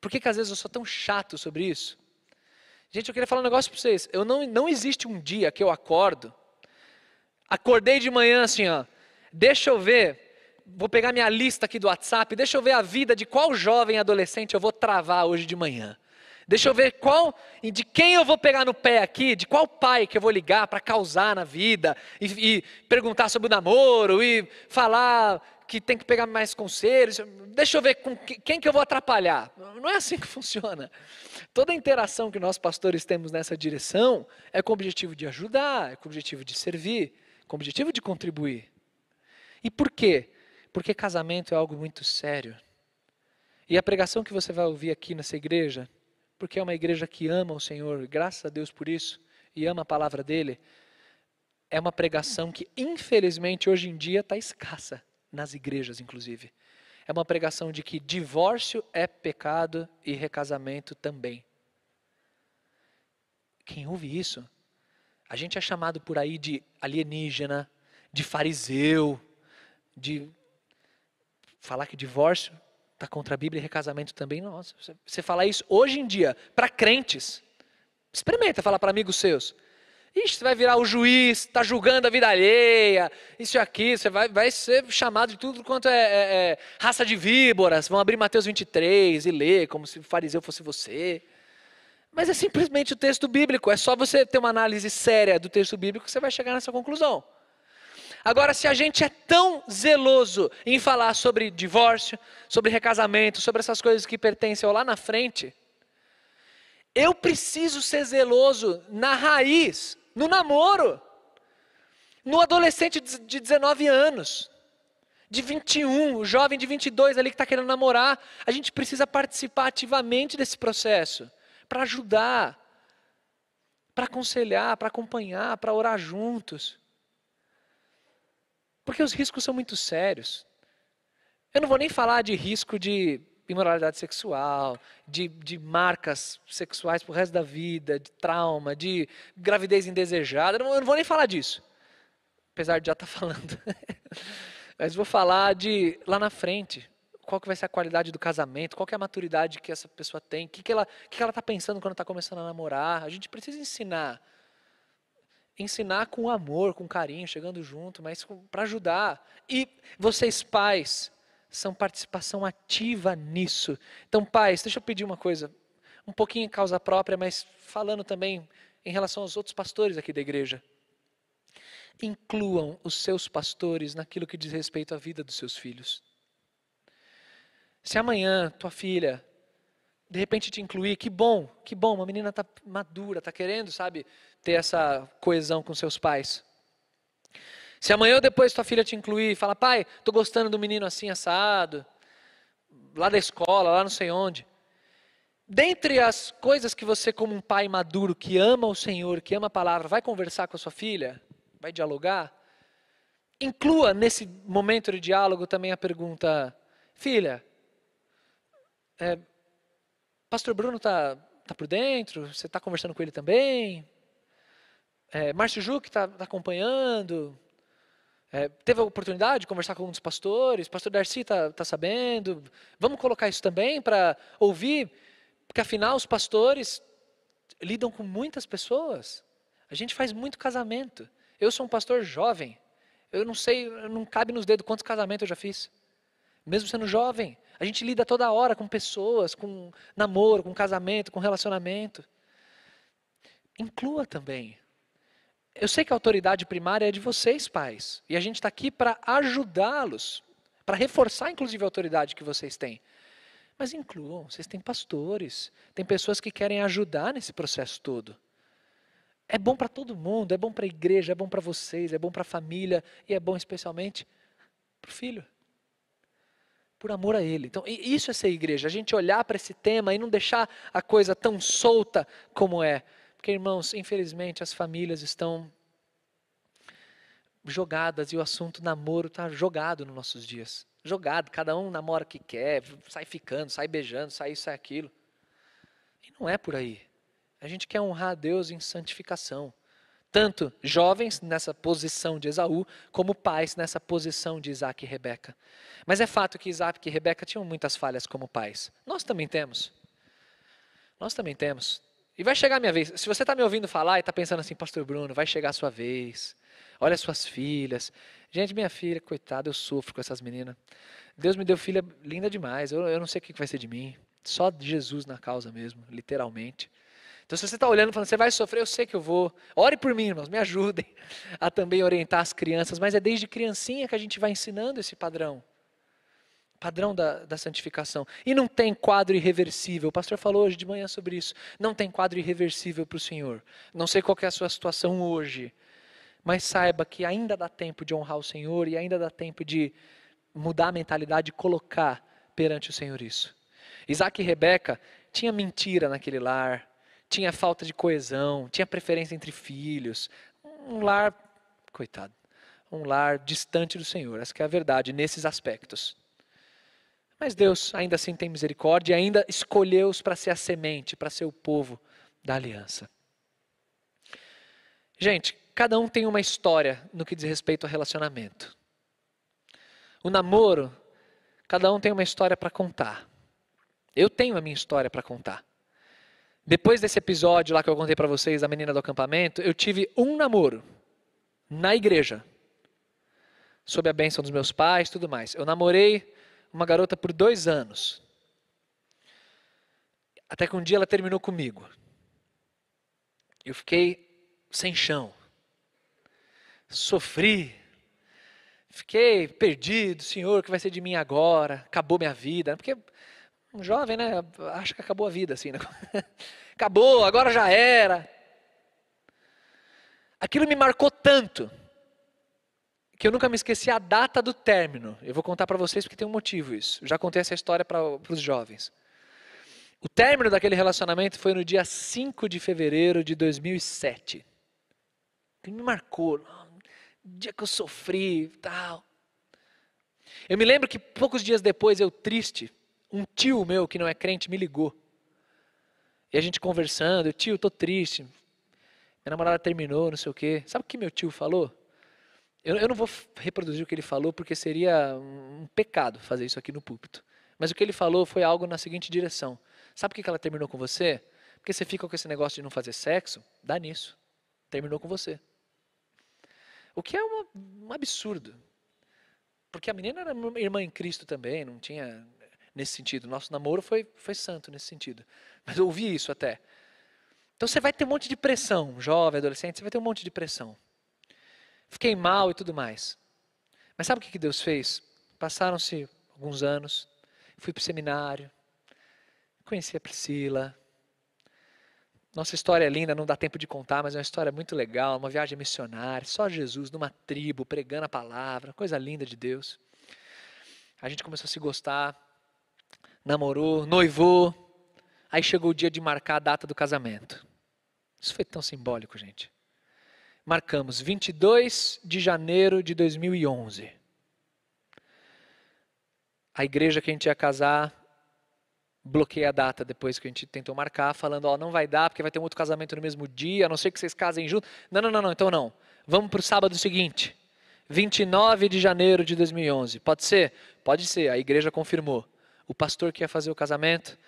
Por que, que às vezes eu sou tão chato sobre isso? Gente, eu queria falar um negócio para vocês. Eu não, não existe um dia que eu acordo, acordei de manhã assim, ó, deixa eu ver, vou pegar minha lista aqui do WhatsApp, deixa eu ver a vida de qual jovem adolescente eu vou travar hoje de manhã. Deixa eu ver qual, de quem eu vou pegar no pé aqui, de qual pai que eu vou ligar para causar na vida, e, e, perguntar sobre o namoro, e falar que tem que pegar mais conselhos. Deixa eu ver com quem que eu vou atrapalhar. Não é assim que funciona. Toda interação que nós pastores temos nessa direção é com o objetivo de ajudar, é com o objetivo de servir, com o objetivo de contribuir. E por quê? Porque casamento é algo muito sério. E a pregação que você vai ouvir aqui nessa igreja porque é uma igreja que ama o Senhor, graças a Deus por isso, e ama a palavra dele, é uma pregação que, infelizmente, hoje em dia está escassa, nas igrejas, inclusive. É uma pregação de que divórcio é pecado e recasamento também. Quem ouve isso, a gente é chamado por aí de alienígena, de fariseu, de falar que divórcio está contra a Bíblia e recasamento também. Nossa, você fala isso hoje em dia para crentes. Experimenta falar para amigos seus. Ixi, você vai virar o juiz, está julgando a vida alheia, isso e aquilo, você vai, vai ser chamado de tudo quanto é, é, é, raça de víboras. Vão abrir Mateus 23 e ler como se o fariseu fosse você. Mas é simplesmente o texto bíblico, é só você ter uma análise séria do texto bíblico que você vai chegar nessa conclusão. Agora, se a gente é tão zeloso em falar sobre divórcio, sobre recasamento, sobre essas coisas que pertencem ao lá na frente, eu preciso ser zeloso na raiz, no namoro, no adolescente de 19 anos, de 21, o jovem de 22 ali que está querendo namorar. A gente precisa participar ativamente desse processo, para ajudar, para aconselhar, para acompanhar, para orar juntos. Porque os riscos são muito sérios. Eu não vou nem falar de risco de imoralidade sexual, de, de marcas sexuais para o resto da vida, de trauma, de gravidez indesejada. Eu não, eu não vou nem falar disso. Apesar de já estar tá falando. Mas vou falar de lá na frente. Qual que vai ser a qualidade do casamento? Qual que é a maturidade que essa pessoa tem? O que, que ela está pensando quando está começando a namorar? A gente precisa ensinar ensinar com amor, com carinho, chegando junto, mas para ajudar. E vocês, pais, são participação ativa nisso. Então, pais, deixa eu pedir uma coisa, um pouquinho em causa própria, mas falando também em relação aos outros pastores aqui da igreja. Incluam os seus pastores naquilo que diz respeito à vida dos seus filhos. Se amanhã tua filha de repente te incluir, que bom, que bom, uma menina está madura, está querendo, sabe, ter essa coesão com seus pais. Se amanhã ou depois tua filha te incluir e falar, pai, estou gostando do menino assim assado, lá da escola, lá não sei onde. Dentre as coisas que você, como um pai maduro, que ama o Senhor, que ama a palavra, vai conversar com a sua filha, vai dialogar, inclua nesse momento de diálogo também a pergunta, filha, é, Pastor Bruno está tá por dentro? Você está conversando com ele também? É, Márcio Juque está tá acompanhando? É, teve a oportunidade de conversar com um dos pastores? Pastor Darcy está tá sabendo? Vamos colocar isso também para ouvir? Porque afinal os pastores lidam com muitas pessoas. A gente faz muito casamento. Eu sou um pastor jovem. Eu não sei, não cabe nos dedos quantos casamentos eu já fiz. Mesmo sendo jovem. A gente lida toda hora com pessoas, com namoro, com casamento, com relacionamento. Inclua também. Eu sei que a autoridade primária é de vocês, pais. E a gente está aqui para ajudá-los, para reforçar, inclusive, a autoridade que vocês têm. Mas incluam, vocês têm pastores, tem pessoas que querem ajudar nesse processo todo. É bom para todo mundo, é bom para a igreja, é bom para vocês, é bom para a família e é bom especialmente para o filho. Por amor a ele. Então, isso é ser igreja, a gente olhar para esse tema e não deixar a coisa tão solta como é. Porque, irmãos, infelizmente as famílias estão jogadas e o assunto namoro está jogado nos nossos dias. Jogado, cada um namora o que quer, sai ficando, sai beijando, sai isso, sai aquilo. E não é por aí. A gente quer honrar a Deus em santificação. Tanto jovens nessa posição de Esaú, como pais nessa posição de Isaac e Rebeca. Mas é fato que Isaac e Rebeca tinham muitas falhas como pais. Nós também temos. Nós também temos. E vai chegar a minha vez. Se você está me ouvindo falar e está pensando assim, Pastor Bruno, vai chegar a sua vez. Olha as suas filhas. Gente, minha filha, coitada, eu sofro com essas meninas. Deus me deu filha linda demais. Eu, eu não sei o que vai ser de mim. Só Jesus na causa mesmo, literalmente. Então, se você está olhando e falando, você vai sofrer, eu sei que eu vou. Ore por mim, irmãos, me ajudem a também orientar as crianças. Mas é desde criancinha que a gente vai ensinando esse padrão padrão da, da santificação. E não tem quadro irreversível. O pastor falou hoje de manhã sobre isso. Não tem quadro irreversível para o Senhor. Não sei qual é a sua situação hoje, mas saiba que ainda dá tempo de honrar o Senhor e ainda dá tempo de mudar a mentalidade e colocar perante o Senhor isso. Isaac e Rebeca tinha mentira naquele lar, tinha falta de coesão, tinha preferência entre filhos, um lar, coitado, um lar distante do Senhor. Essa é a verdade nesses aspectos. Mas Deus ainda assim tem misericórdia e ainda escolheu-os para ser a semente, para ser o povo da aliança. Gente, cada um tem uma história no que diz respeito ao relacionamento. O namoro, cada um tem uma história para contar. Eu tenho a minha história para contar. Depois desse episódio lá que eu contei para vocês da menina do acampamento, eu tive um namoro na igreja, sob a bênção dos meus pais, tudo mais. Eu namorei uma garota por dois anos. Até que um dia ela terminou comigo. Eu fiquei sem chão. Sofri. Fiquei perdido, Senhor, o que vai ser de mim agora? Acabou minha vida. Porque um jovem, né, acha que acabou a vida assim, né? Acabou, agora já era. Aquilo me marcou tanto que eu nunca me esqueci a data do término. Eu vou contar para vocês porque tem um motivo isso. Eu já contei essa história para os jovens. O término daquele relacionamento foi no dia 5 de fevereiro de 2007. Que me marcou. O dia que eu sofri tal. Eu me lembro que poucos dias depois, eu triste, um tio meu que não é crente me ligou. E a gente conversando, tio, tô triste. Minha namorada terminou, não sei o quê. Sabe o que meu tio falou? Eu, eu não vou reproduzir o que ele falou, porque seria um pecado fazer isso aqui no púlpito. Mas o que ele falou foi algo na seguinte direção: Sabe por que ela terminou com você? Porque você fica com esse negócio de não fazer sexo, dá nisso. Terminou com você. O que é uma, um absurdo. Porque a menina era irmã em Cristo também, não tinha nesse sentido. Nosso namoro foi, foi santo nesse sentido. Mas eu ouvi isso até. Então você vai ter um monte de pressão, jovem, adolescente, você vai ter um monte de pressão fiquei mal e tudo mais. Mas sabe o que Deus fez? Passaram-se alguns anos, fui para o seminário, conheci a Priscila. Nossa história é linda, não dá tempo de contar, mas é uma história muito legal, uma viagem missionária, só Jesus numa tribo, pregando a palavra, coisa linda de Deus. A gente começou a se gostar, namorou, noivou, aí chegou o dia de marcar a data do casamento. Isso foi tão simbólico, gente marcamos 22 de janeiro de 2011. A igreja que a gente ia casar bloqueei a data depois que a gente tentou marcar, falando, ó, não vai dar porque vai ter um outro casamento no mesmo dia, a não ser que vocês casem juntos. Não, não, não, não então não. Vamos para o sábado seguinte, 29 de janeiro de 2011. Pode ser? Pode ser, a igreja confirmou. O pastor que ia fazer o casamento,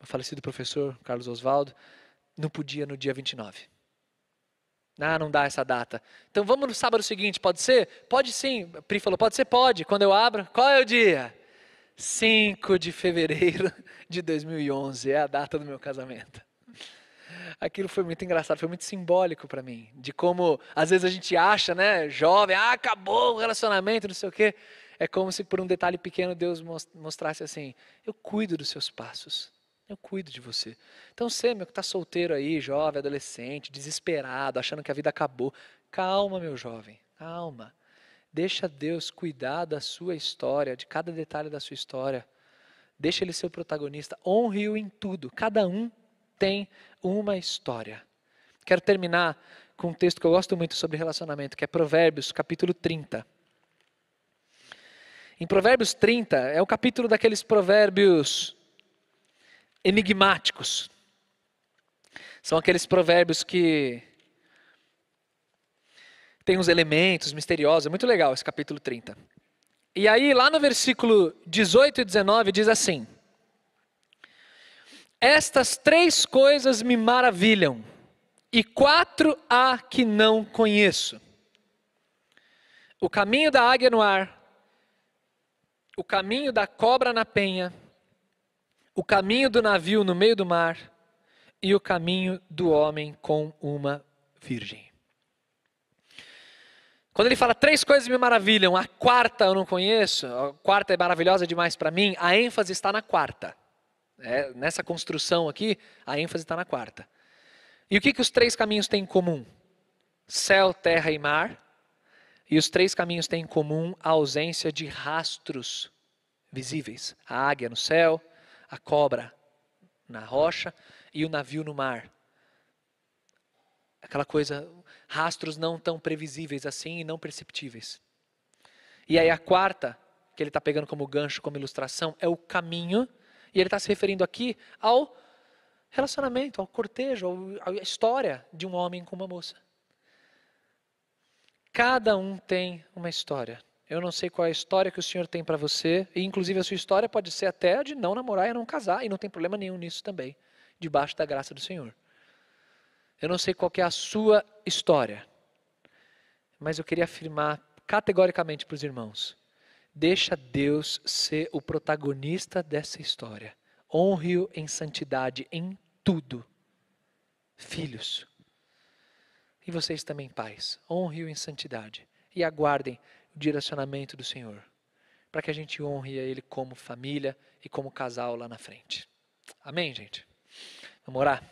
o falecido professor Carlos Oswaldo, não podia no dia 29. Ah, não dá essa data. Então vamos no sábado seguinte, pode ser? Pode sim. Pri falou, pode ser? Pode. Quando eu abro, qual é o dia? 5 de fevereiro de 2011 é a data do meu casamento. Aquilo foi muito engraçado, foi muito simbólico para mim, de como às vezes a gente acha, né, jovem, ah, acabou o relacionamento, não sei o quê. É como se por um detalhe pequeno Deus mostrasse assim: eu cuido dos seus passos, eu cuido de você. Então você, meu que está solteiro aí, jovem, adolescente, desesperado, achando que a vida acabou, calma, meu jovem, calma. Deixa Deus cuidar da sua história, de cada detalhe da sua história. Deixa Ele ser o protagonista. Honre-o em tudo. Cada um tem uma história. Quero terminar com um texto que eu gosto muito sobre relacionamento, que é Provérbios, capítulo 30. Em Provérbios 30, é o capítulo daqueles provérbios enigmáticos. São aqueles provérbios que tem uns elementos misteriosos, é muito legal esse capítulo 30. E aí, lá no versículo 18 e 19, diz assim: Estas três coisas me maravilham, e quatro há que não conheço: o caminho da águia no ar, o caminho da cobra na penha, o caminho do navio no meio do mar, e o caminho do homem com uma virgem. Quando ele fala três coisas me maravilham, a quarta eu não conheço, a quarta é maravilhosa demais para mim, a ênfase está na quarta. É, nessa construção aqui, a ênfase está na quarta. E o que, que os três caminhos têm em comum? Céu, terra e mar. E os três caminhos têm em comum a ausência de rastros visíveis: a águia no céu, a cobra na rocha e o navio no mar. Aquela coisa, rastros não tão previsíveis assim e não perceptíveis. E aí a quarta, que ele está pegando como gancho, como ilustração, é o caminho, e ele está se referindo aqui ao relacionamento, ao cortejo, à história de um homem com uma moça. Cada um tem uma história. Eu não sei qual é a história que o Senhor tem para você, e inclusive a sua história pode ser até de não namorar e não casar, e não tem problema nenhum nisso também, debaixo da graça do Senhor. Eu não sei qual é a sua história, mas eu queria afirmar categoricamente para os irmãos: deixa Deus ser o protagonista dessa história. Honre-o em santidade em tudo. Filhos. E vocês também, pais, honre-o em santidade e aguardem o direcionamento do Senhor, para que a gente honre a Ele como família e como casal lá na frente. Amém, gente? Vamos orar?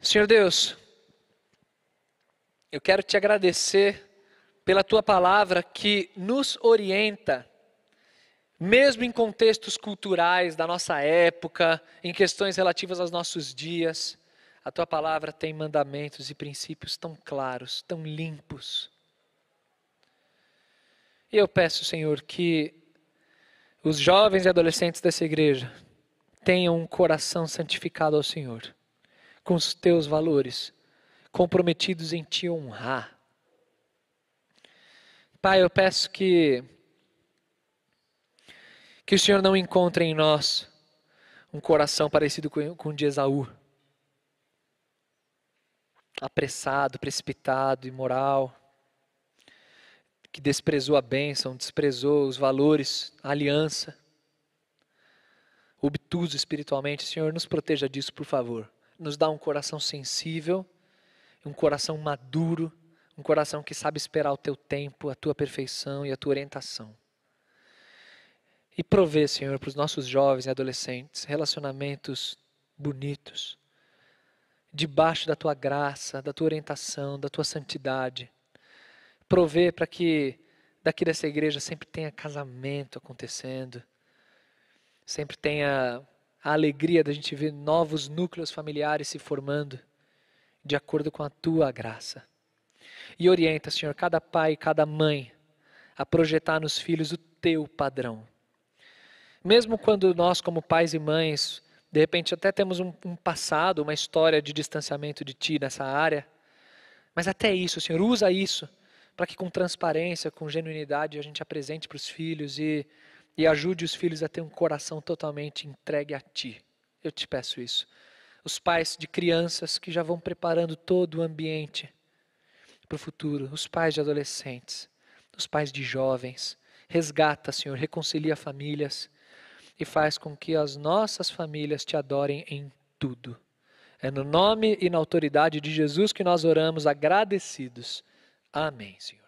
Senhor Deus, eu quero te agradecer pela tua palavra que nos orienta, mesmo em contextos culturais da nossa época, em questões relativas aos nossos dias. A tua palavra tem mandamentos e princípios tão claros, tão limpos. E eu peço, Senhor, que os jovens e adolescentes dessa igreja tenham um coração santificado ao Senhor com os teus valores, comprometidos em te honrar. Pai, eu peço que que o Senhor não encontre em nós um coração parecido com, com o de Esaú. Apressado, precipitado, imoral, que desprezou a bênção, desprezou os valores, a aliança, obtuso espiritualmente. Senhor, nos proteja disso, por favor nos dá um coração sensível, um coração maduro, um coração que sabe esperar o teu tempo, a tua perfeição e a tua orientação. E provê, Senhor, para os nossos jovens e adolescentes relacionamentos bonitos, debaixo da tua graça, da tua orientação, da tua santidade. Provê para que daqui dessa igreja sempre tenha casamento acontecendo, sempre tenha a alegria da gente ver novos núcleos familiares se formando de acordo com a tua graça. E orienta, Senhor, cada pai e cada mãe a projetar nos filhos o teu padrão. Mesmo quando nós, como pais e mães, de repente até temos um, um passado, uma história de distanciamento de Ti nessa área, mas até isso, Senhor, usa isso para que com transparência, com genuinidade, a gente apresente para os filhos e, e ajude os filhos a ter um coração totalmente entregue a Ti. Eu te peço isso. Os pais de crianças que já vão preparando todo o ambiente para o futuro, os pais de adolescentes, os pais de jovens. Resgata, Senhor, reconcilia famílias e faz com que as nossas famílias te adorem em tudo. É no nome e na autoridade de Jesus que nós oramos agradecidos. Amém, Senhor.